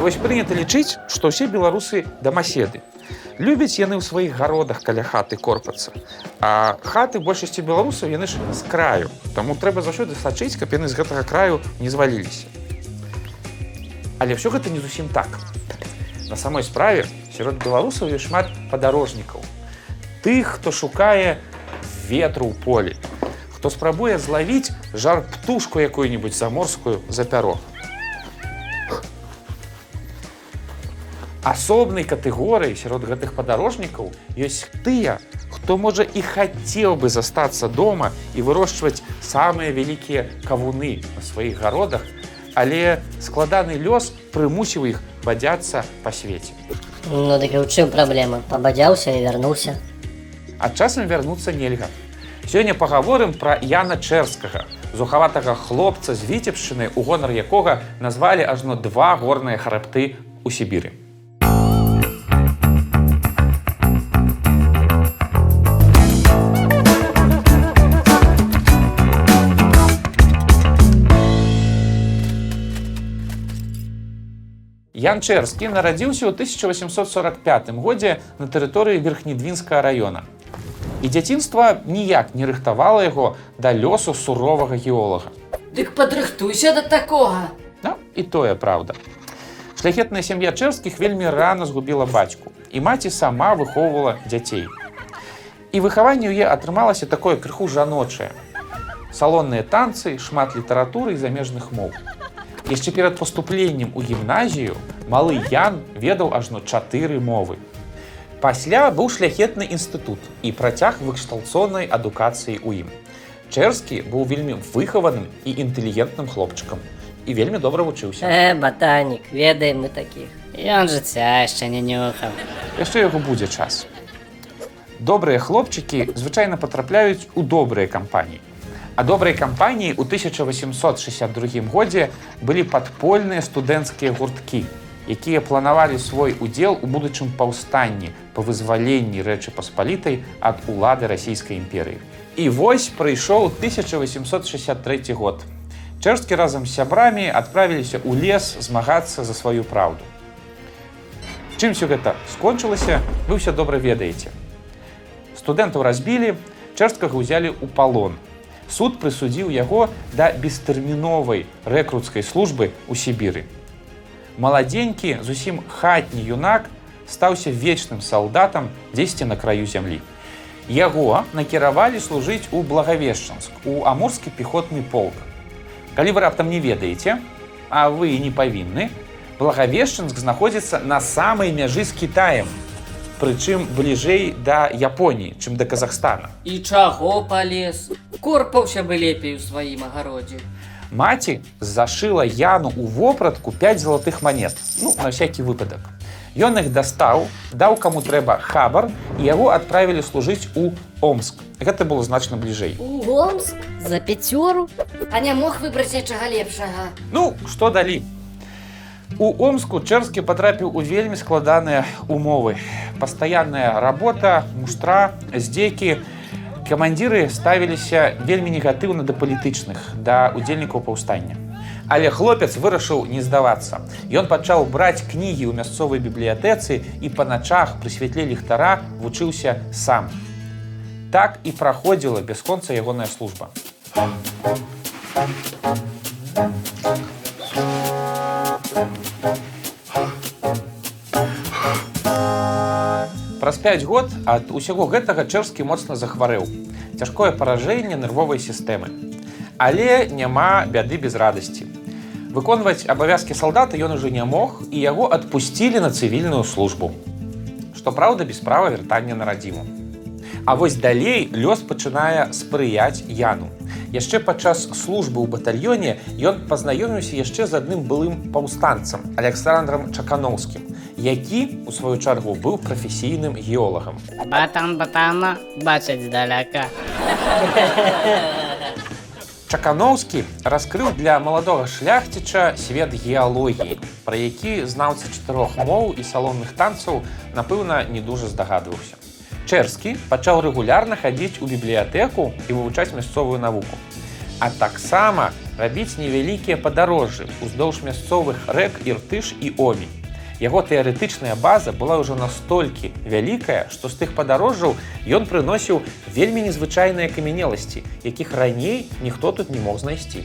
Вось прынята лічыць, што ўсе беларусы дамаседы. Любяць яны ў сваіх гародах каля хаты корпацца. А хаты большасці беларусаў яны ж з краю. Таму трэба заўсёды сачыць, каб яны з гэтага краю не зваліліся. Але ўсё гэта не зусім так. На самой справе сярод беларусаў ёсць шмат падарожнікаў. Тых, хто шукае ветру ў полі, хто спрабуе злавіць жар птушку якую-нибудь заморскую за пяро. Асобнай катэгорыі сярод гэтых падарожнікаў ёсць тыя, хто можа і хацеў бы застацца дома і вырошчваць самыя вялікія кавуны на сваіх гародах, але складаны лёс прымусіў іх бадзяцца па свеце. Ну дык у чым праблема, пабадзяўся і вярнуўся. А часам вярнуцца нельга. Сёння пагаворым пра Яна Чэрскага, зухаватага хлопца з віцебшчыны, у гонар якога назвалі ажно два горныя харапты ў Сібіры. Ян Чэрскі нарадзіўся ў 1845 годзе на тэрыторыі верхнедвінскага раёна. І дзяцінства ніяк не рыхтавала яго да лёсу суровага геолага. Дык падрыхтуйся да такога. Ну, і тое праўда. Шляхетная сям'я чэрскіх вельмі рана згубіла бацьку і маці сама выхоўвала дзяцей. І выхаванне ў е атрымалася такое крыху жаночае. Салонныя танцы, шмат літаратуры і замежных моў. Яшчэ перад паступленнем у гімназію малы Ян ведаў ажно чатыры мовы. Пасля быў шляхетны інстытут і працяг выкшталцоннай адукацыі ў ім. Чэрскі быў вельмі выхаваным і інтэлігентным хлопчыкам і вельмі добра вучыўся. Э, батанік, ведаем мы такіх. Ён жыцця яшчэ не нюхаў. Яшчэ яго будзе час. Добрыя хлопчыкі звычайна патрапляюць у добрыя кампаніі. А добрай кампаніі ў 1862 годзе былі падпольныя студэнцкія гурткі, якія планавалі свой удзел у будучым паўстанні па вызваленні рэчы паспалітай ад улады расійскай імперыі. І вось прыйшоў 1863 год. Чэрскі разам з сябрамі адправіліся ў лес змагацца за сваю праўду. Чым все гэта скончылася, вы ўсё добра ведаеце. Студэнтаў разбілі, чэрсткага ўзялі ў палон суд прысудзіў яго да бестэрміновай рэкруцкай службы ў Сібіры. Маладзенькі, зусім хатні юнак стаўся вечным салдатам дзесьці на краю зямлі. Яго накіравалі служыць у благавешчанск, у амурскі пехотны полк. Калі вы раптам не ведаеце, а вы не павінны, благавешчанск знаходзіцца на самай мяжы з Китаем, прычым бліжэй да Японіі, чым да Казахстана. І чаго палез? Корпаўся бы лепей у сваім агародзе. Маці зашыла яну ў вопратку 5 залатых манет, ну на всякий выпадак. Ён іх дастаў, даў каму трэба хабар і яго адправілі служыць у Омск. Гэта было значна бліжэй. Омск за пяцёру, А не мог выбраць нечага лепшага. Ну, што далі? У Омску Чэрскі патрапіў у вельмі складаныя умовы. Пастаянная работа, муштра, здзекі. Камандзіры ставіліся вельмі негатыўна да палітычных, да удзельнікаў паўстання. Але хлопец вырашыў не здавацца. Ён пачаў браць кнігі ў мясцовай бібліятэцы і па начах пры святле ліхтара вучыўся сам. Так і праходзіла бясконца ягоная служба. Праз 5 год ад усяго гэтага чэрскі моцна захварэў. Цяжкое паражэнне нервовай сістэмы. Але няма бяды без радасці. Выконваць абавязкі салдата ён ужо не мог і яго адпусцілі на цывільную службу. Што праўда, без права вяртання на радзіму. А вось далей лёс пачынае спрыяць яну. Яшчэ падчас службы ў батальёне ён пазнаёміўся яшчэ з адным былым паўстанцам Александром Чакановскім, які у сваю чаргу быў прафесійным геолагам. Батан батана бачаць здаляка. Чакановскі раскрыў для маладога шляхціча свет геалогіі, пра які знаўца чатырох моў і салонных танцаў, напэўна, не дужа здагадваўся. Чэрскі пачаў рэгулярна хадзіць у бібліятэку і вывучаць мясцовую навуку. А таксама рабіць невялікія падарожжы уздоўж мясцовых рэк іртыш і омі. Яго тэарэтычная база была ўжо настолькі вялікая, што з тых падарожжаў ён прыносіў вельмі незвычайныя камянеласці, якіх раней ніхто тут не мог знайсці.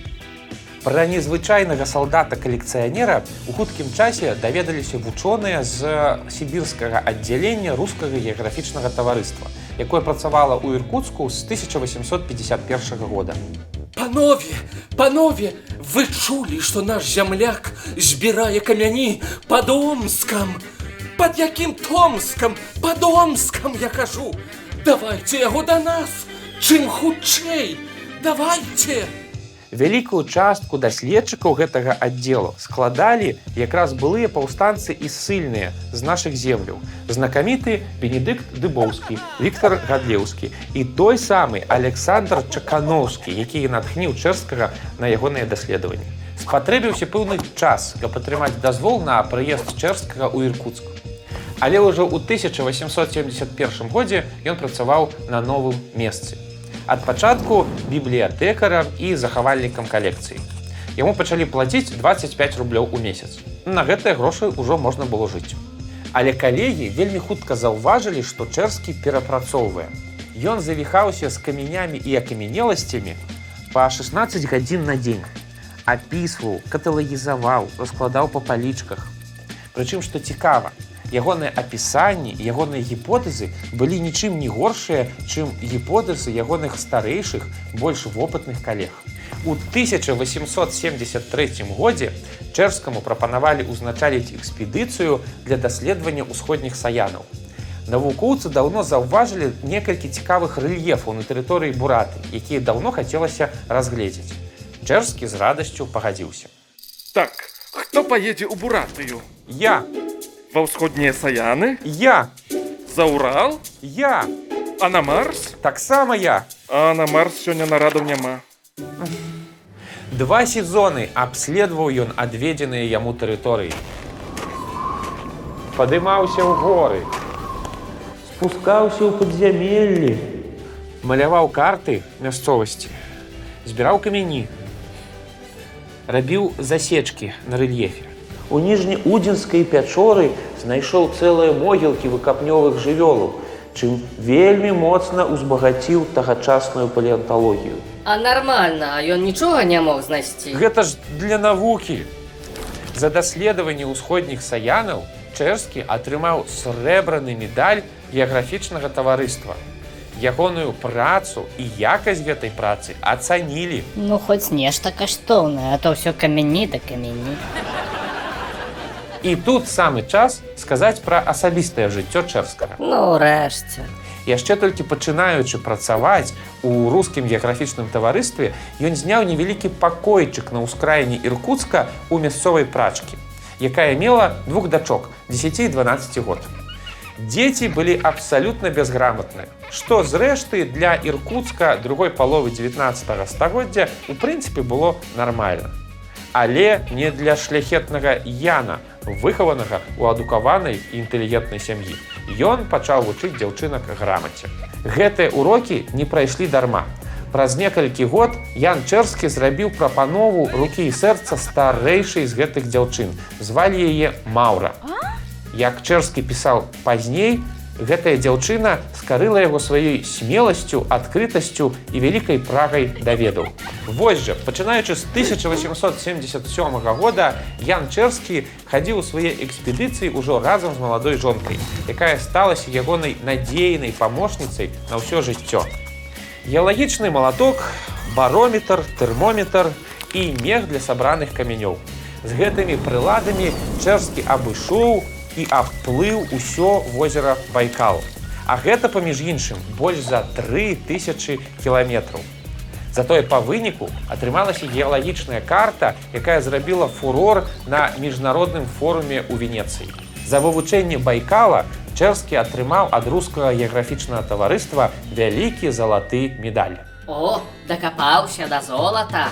Пра незвычайнага салдата-калекцыянера у хуткім часе даведаліся вучоныя з сібірскага аддзялення рускага геаграфічнага таварыства, якое працавала ў Іркуцку з 1851 года. Панове, панове, вы чулі, што наш зямляк збірае камяні пад Омскам. Пад якім Томскам, пад Омскам, я кажу. Давайце яго да нас, чым хутчэй. Давайце. Вялікую частку даследчыкаў гэтага аддзелу складалі якраз былыя паўстанцы і ссыльныя з нашых земляў. Знакаміты Бенедыкт Дыбоўскі, Віктор Гадлеўскі і той самы Александр Чакановскі, які натхніў чэрскага на ягоныя даследаванні. Спатрэбіўся пэўны час, каб атрымаць дазвол на прыезд чэрскага ў Іркуцку. Але ўжо ў 1871 годзе ён працаваў на новым месцы. Ад пачатку бібліятэкарам і захавальнікам калекцыі. Яму пачалі плаціць 25 рублёў у месяц. На гэтыя грошы ўжо можна было жыць. Але калегі вельмі хутка заўважылі, што чэрскі перапрацоўвае. Ён завіхаўся з камянямі і акамянеласцямі па 16 гадзін на дзень. Апісваў, каталагізаваў, раскладаў па палічках. Прычым, што цікава, ягоныя апісанні, ягоныя гіпотэзы былі нічым не горшыя, чым гіпотэзы ягоных старэйшых, больш вопытных калег. У 1873 годзе чэрскаму прапанавалі ўзначаліць экспедыцыю для даследавання ўсходніх саянаў. Навукоўцы даўно заўважылі некалькі цікавых рэльефаў на тэрыторыі бураты, якія даўно хацелася разгледзець. Чэрскі з радасцю пагадзіўся. Так, хто паедзе ў Буратыю? Я, Ва ўсходнія саяны? я, За Урал? я, А на Марс? таксама я. А на Марс сёння нарадаў няма. Два сезоны абследаваў ён адведзеныя яму тэрыторыі. Падымаўся ў горы, спускаўся ў падзямеллі, маляваў карты мясцовасці, збіраў камяні, рабіў засечкі на рэльефе. У ніжнеудзінскай пячоры знайшоў цэлыя могілкі выкапнёвых жывёлаў, чым вельмі моцна ўзбагаціў тагачасную палеанталогію. А нормально, а ён нічога не мог знайсці. Гэта ж для навукі. За даследаванне ўсходніх саянаў Чэрскі атрымаў срэбраны медаль геаграфічнага таварыства. Ягоную працу і якасць гэтай працы ацанілі. Ну, хоць нешта каштоўнае, а то ўсё камяні да камяні. І тут самы час сказаць пра асабістае жыццё чэрскага. Ну, рэшце. Яшчэ толькі пачынаючы працаваць у рускім геаграфічным таварыстве, ён зняў невялікі пакойчык на ўскраіне Іркуцка у мясцовай прачкі, якая мела двух дачок 10 і 12 год. Дзеці былі абсалютна безграмотныя, што зрэшты для Іркуцка другой паловы 19 стагоддзя у прынцыпе было нармальна. Але не для шляхетнага Яна, выхаванага у адукаванай і інтэлігентнай сям'і. Ён пачаў вучыць дзяўчынак грамаце. Гэтыя урокі не прайшлі дарма. Праз некалькі год Ян Чэрскі зрабіў прапанову рукі і сэрца старэйшай з гэтых дзяўчын. Звалі яе Маўра. Як Чэрскі пісаў пазней, гэтая дзяўчына скарыла яго сваёй смеласцю, адкрытасцю і вялікай прагай даведаў. Вось жа, пачынаючы з 1877 года Ян Чэрскі хадзіў у свае экспедыцыі ўжо разам з маладой жонкай, якая сталася ягонай надзейнай памочніцай на ўсё жыццё. Геалагічны малаток, барометр, тэрмометр і мех для сабраных камянёў. З гэтымі прыладамі Чэрскі абышоў і абплыў усё возера Байкал. А гэта, паміж іншым, больш за 3000 кіламетраў. Затое па выніку атрымалася геалагічная карта, якая зрабіла фурор на міжнародным форуме ў Венецыі. За вывучэнне Байкала Чэрскі атрымаў ад рускага геаграфічнага таварыства вялікі залаты медаль. О, дакапаўся да золата.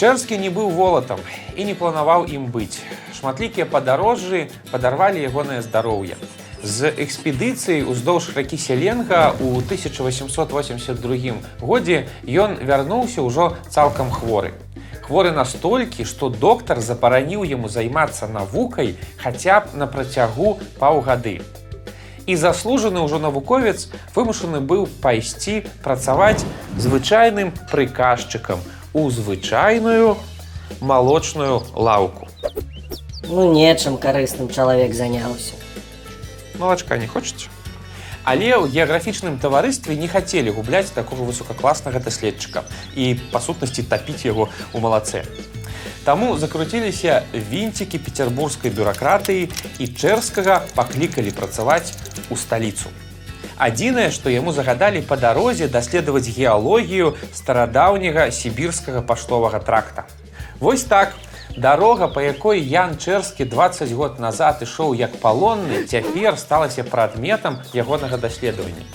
Чэрскі не быў волатам і не планаваў ім быць. Шматлікія падарожжы падарвалі ягонае здароўе. З экспедыцыі ўздоўж ракі Селенга ў 1882 годзе ён вярнуўся ўжо цалкам хворы. Хворы настолькі, што доктар запараніў яму займацца навукай хаця б на працягу паўгады. І заслужаны ўжо навуковец вымушаны быў пайсці працаваць звычайным прыказчыкам у звычайную малочную лаўку. Ну, нечым карысным чалавек заняўся. Малачка не хочаце? Але ў геаграфічным таварыстве не хацелі губляць такога высокакласнага даследчыка і па сутнасці тапіць яго ў малацэ. Таму закруціліся вінцікі пецярбургскай бюракратыі і чэрскага паклікалі працаваць у сталіцу. Адзінае, што яму загадалі па дарозе даследаваць геалогію старадаўняга сібірскага паштовага тракта. Вось так, дарога, па якой Ян Чэрскі 20 год назад ішоў як палонны, цяпер сталася прадметам ягонага даследавання.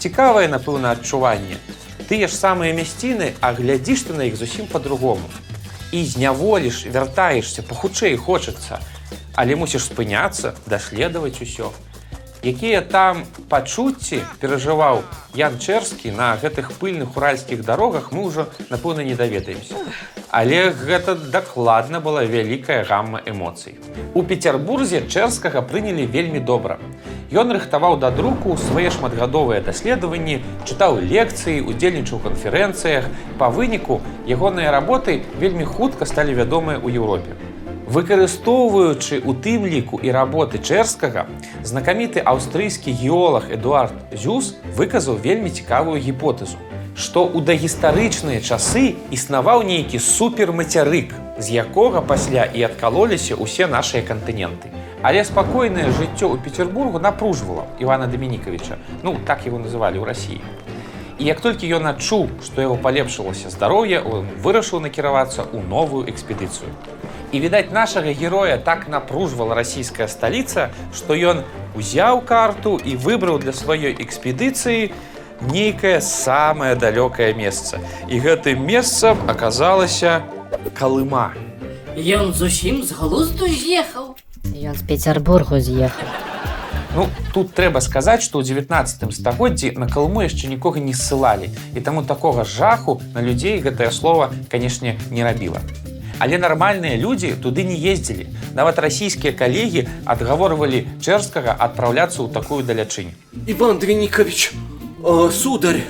Цікавае, напэўна, адчуванне. Тыя ж самыя мясціны, а глядзіш ты на іх зусім па-другому. І зняволіш, вяртаешся, пахутчэй хочацца, але мусіш спыняцца, даследаваць усё. Якія там пачуцці перажываў Ян Чэрскі на гэтых пыльных уральскіх дарогах мы ўжо, напэўна, не даведаемся. Але гэта дакладна была вялікая гамма эмоцый. У Пецярбурзе чэрскага прынялі вельмі добра. Ён рыхтаваў да друку свае шматгадовыя даследаванні, чытаў лекцыі, удзельнічаў у канферэнцыях. Па выніку ягоныя работы вельмі хутка сталі вядомыя ў Еўропе. Выкарыстоўваючы у тым ліку і работы чэрскага, знакаміты аўстрыйскі геолог Эдуард Зюс выказаў вельмі цікавую гіпотэзу, што ў дагістарычныя часы існаваў нейкі супермацярык, з якога пасля і адкалоліся ўсе нашыя кантыненты. Але спакойнае жыццё ў Петербургу напружвала Івана Дамінікавіча. Ну так яго называлі ў рассіі. І як толькі ён адчуў, што яго палепшылася здароўе, он вырашыў накіравацца ў новую экспедыцыю. І відаць нашага героя так напружвала расійская сталіца, што ён узяў карту і выбраў для сваёй экспедыцыі нейкае самае далёкае месца. І гэтым месцам аказалася калыма. Ён зусім з глузду з'ехаў. Ён з Пецярбургу з'ехаў. Ну, тут трэба сказаць, што ў 19 стагоддзі на калму яшчэ нікога не ссылалі. І таму такога жаху на людзей гэтае слово, канешне, не рабіла. Але нармальныя людзі туды не ездзілі. Нават расійскія калегі адгаворвалі чэрскага адпраўляцца ў такую далячынь. Иван Двиникович, э, сударь,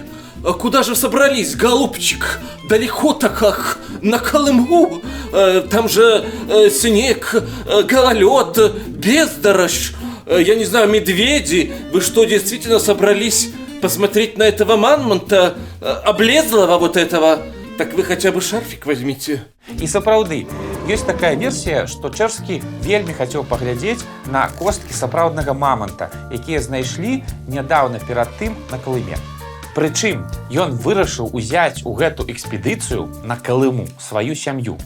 а куда же собрались, голубчик? Далеко так как на Колыму? Э, там же э, снег, э, гололед, э, бездорожь, э, я не знаю, медведи. Вы что, действительно собрались посмотреть на этого мамонта, э, облезлого вот этого? Так вы хотя бы шарфик возьмите. І сапраўды, ёсць такая версія, што чэрскі вельмі хацеў паглядзець на косткі сапраўднага маманта, якія знайшлі нядаўна перад тым на калыме. Прычым ён вырашыў узяць у гэту экспедыцыю на калыму сваю сям'ю.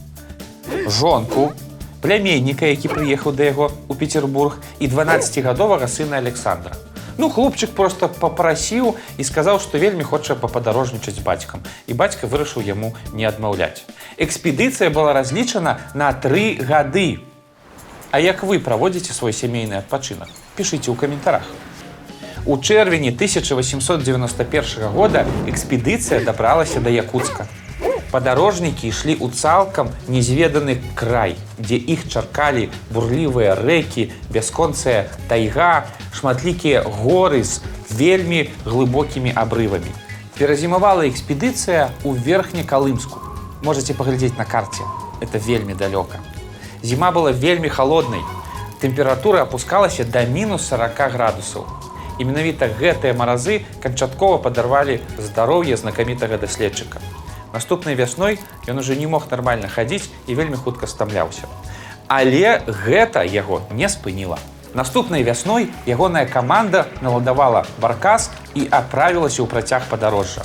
Жонку, пляменніка, які прыехаў да яго ў Петербург і 12гадовага сына Александра. Ну, хлопчык просто папрасіў і сказаў, што вельмі хоча пападарожнічаць бацькам. І бацька вырашыў яму не адмаўляць. Экспедыцыя была разлічана на тры гады. А як вы праводзіце свой сямейны адпачынак? Пішыце ў каментарах. У чэрвені 1891 года экспедыцыя дабралася да Якутска. Падарожнікі ішлі ў цалкам незведаны край, дзе іх чаркалі бурлівыя рэкі, бясконцая тайга, шматлікія горы з вельмі глыбокімі абрывамі. Перазімавала экспедыцыя ў верхнекалымску. Можаце паглядзець на карце. Это вельмі далёка. Зіма была вельмі халоднай. Тэмпература апускалася да мінус 40 градусаў. І менавіта гэтыя маразы канчаткова падарвалі здароўе знакамітага даследчыка. Наступнай вясной ён уже не мог нармальна хадзіць і вельмі хутка стамляўся. Але гэта яго не спыніла. Наступнай вясной ягоная каманда наладавала баркас і аправілася ў працяг падарожжа.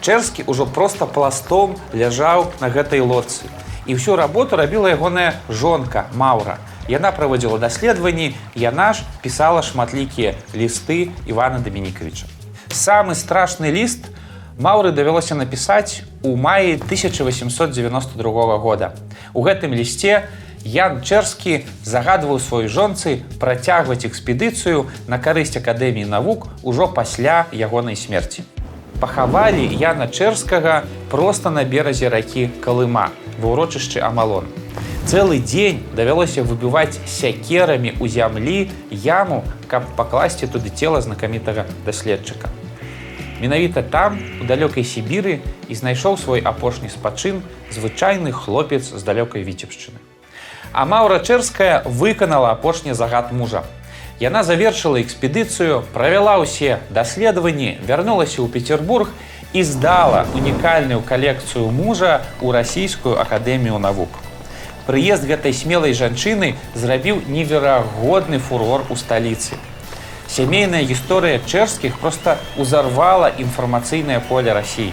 Чэрскі ўжо проста пластом ляжаў на гэтай лодцы. І ўсю работу рабіла ягоная жонка Маўра. Яна праводзіла даследаванні, яна ж пісала шматлікія лісты Івана Дамінікавіча. Самы страшны ліст Маўры давялося напісаць у маі 1892 года. У гэтым лісце Ян Чэрскі загадваў сваёй жонцы працягваць экспедыцыю на карысць акадэміі навук ужо пасля ягонай смерці. Пахавалі Яна Чэрскага проста на беразе ракі Калыма ва ўрочышчы Амалон. Цэлы дзень давялося выбіваць сякерамі ў зямлі яму, каб пакласці туды цела знакамітага даследчыка. Менавіта там, у далёкай Сібіры і знайшоў свой апошні спачын звычайны хлопец з далёкай віцебшчыны. А Маўра Чэрская выканала апошні загад мужа. Яна завершыла экспедыцыю, правяла ўсе даследаванні, вярнулася ў Петербург і здала унікальную калекцыю мужа ў расійскую акадэмію навук. Прыезд гэтай смелай жанчыны зрабіў неверагодны фурор у сталіцы. Сямейная гісторыя чэрскіх проста узарвала інфармацыйнае поле рассіі.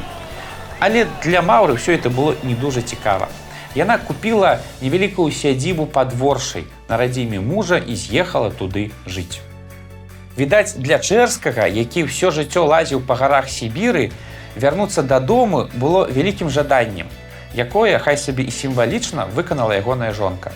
Але для Маўры ўсё это было не дужа цікава. Яна купіла невялікую сядзібу падворшай на радзіме мужа і з'ехала туды жыць. Відаць, для чэрскага, які ўсё жыццё лазіў па гарах Сібіры, вярнуцца дадому было вялікім жаданнем, якое хай сабе і сімвалічна выканала ягоная жонка.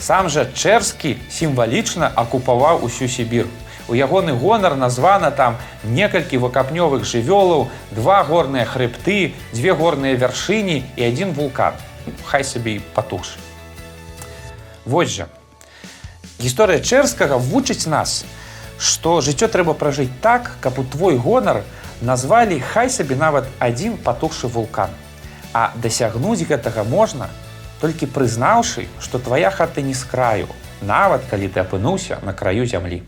Сам жа чэрскі сімвалічна акупаваў усю Сібір. У ягоны гонар названа там некалькі выкапнёвых жывёлаў, два горныя хрыбты, дзве горныя вяршыні і адзін вулкан. Хай сабе і патуш. Вось жа. Гісторыя чэрскага вучыць нас, што жыццё трэба пражыць так, каб у твой гонар назвалі хай сабе нават адзін патухшы вулкан. А дасягнуць гэтага можна, толькі прызнаўшы, што твая хата не з краю, нават калі ты апынуўся на краю зямлі.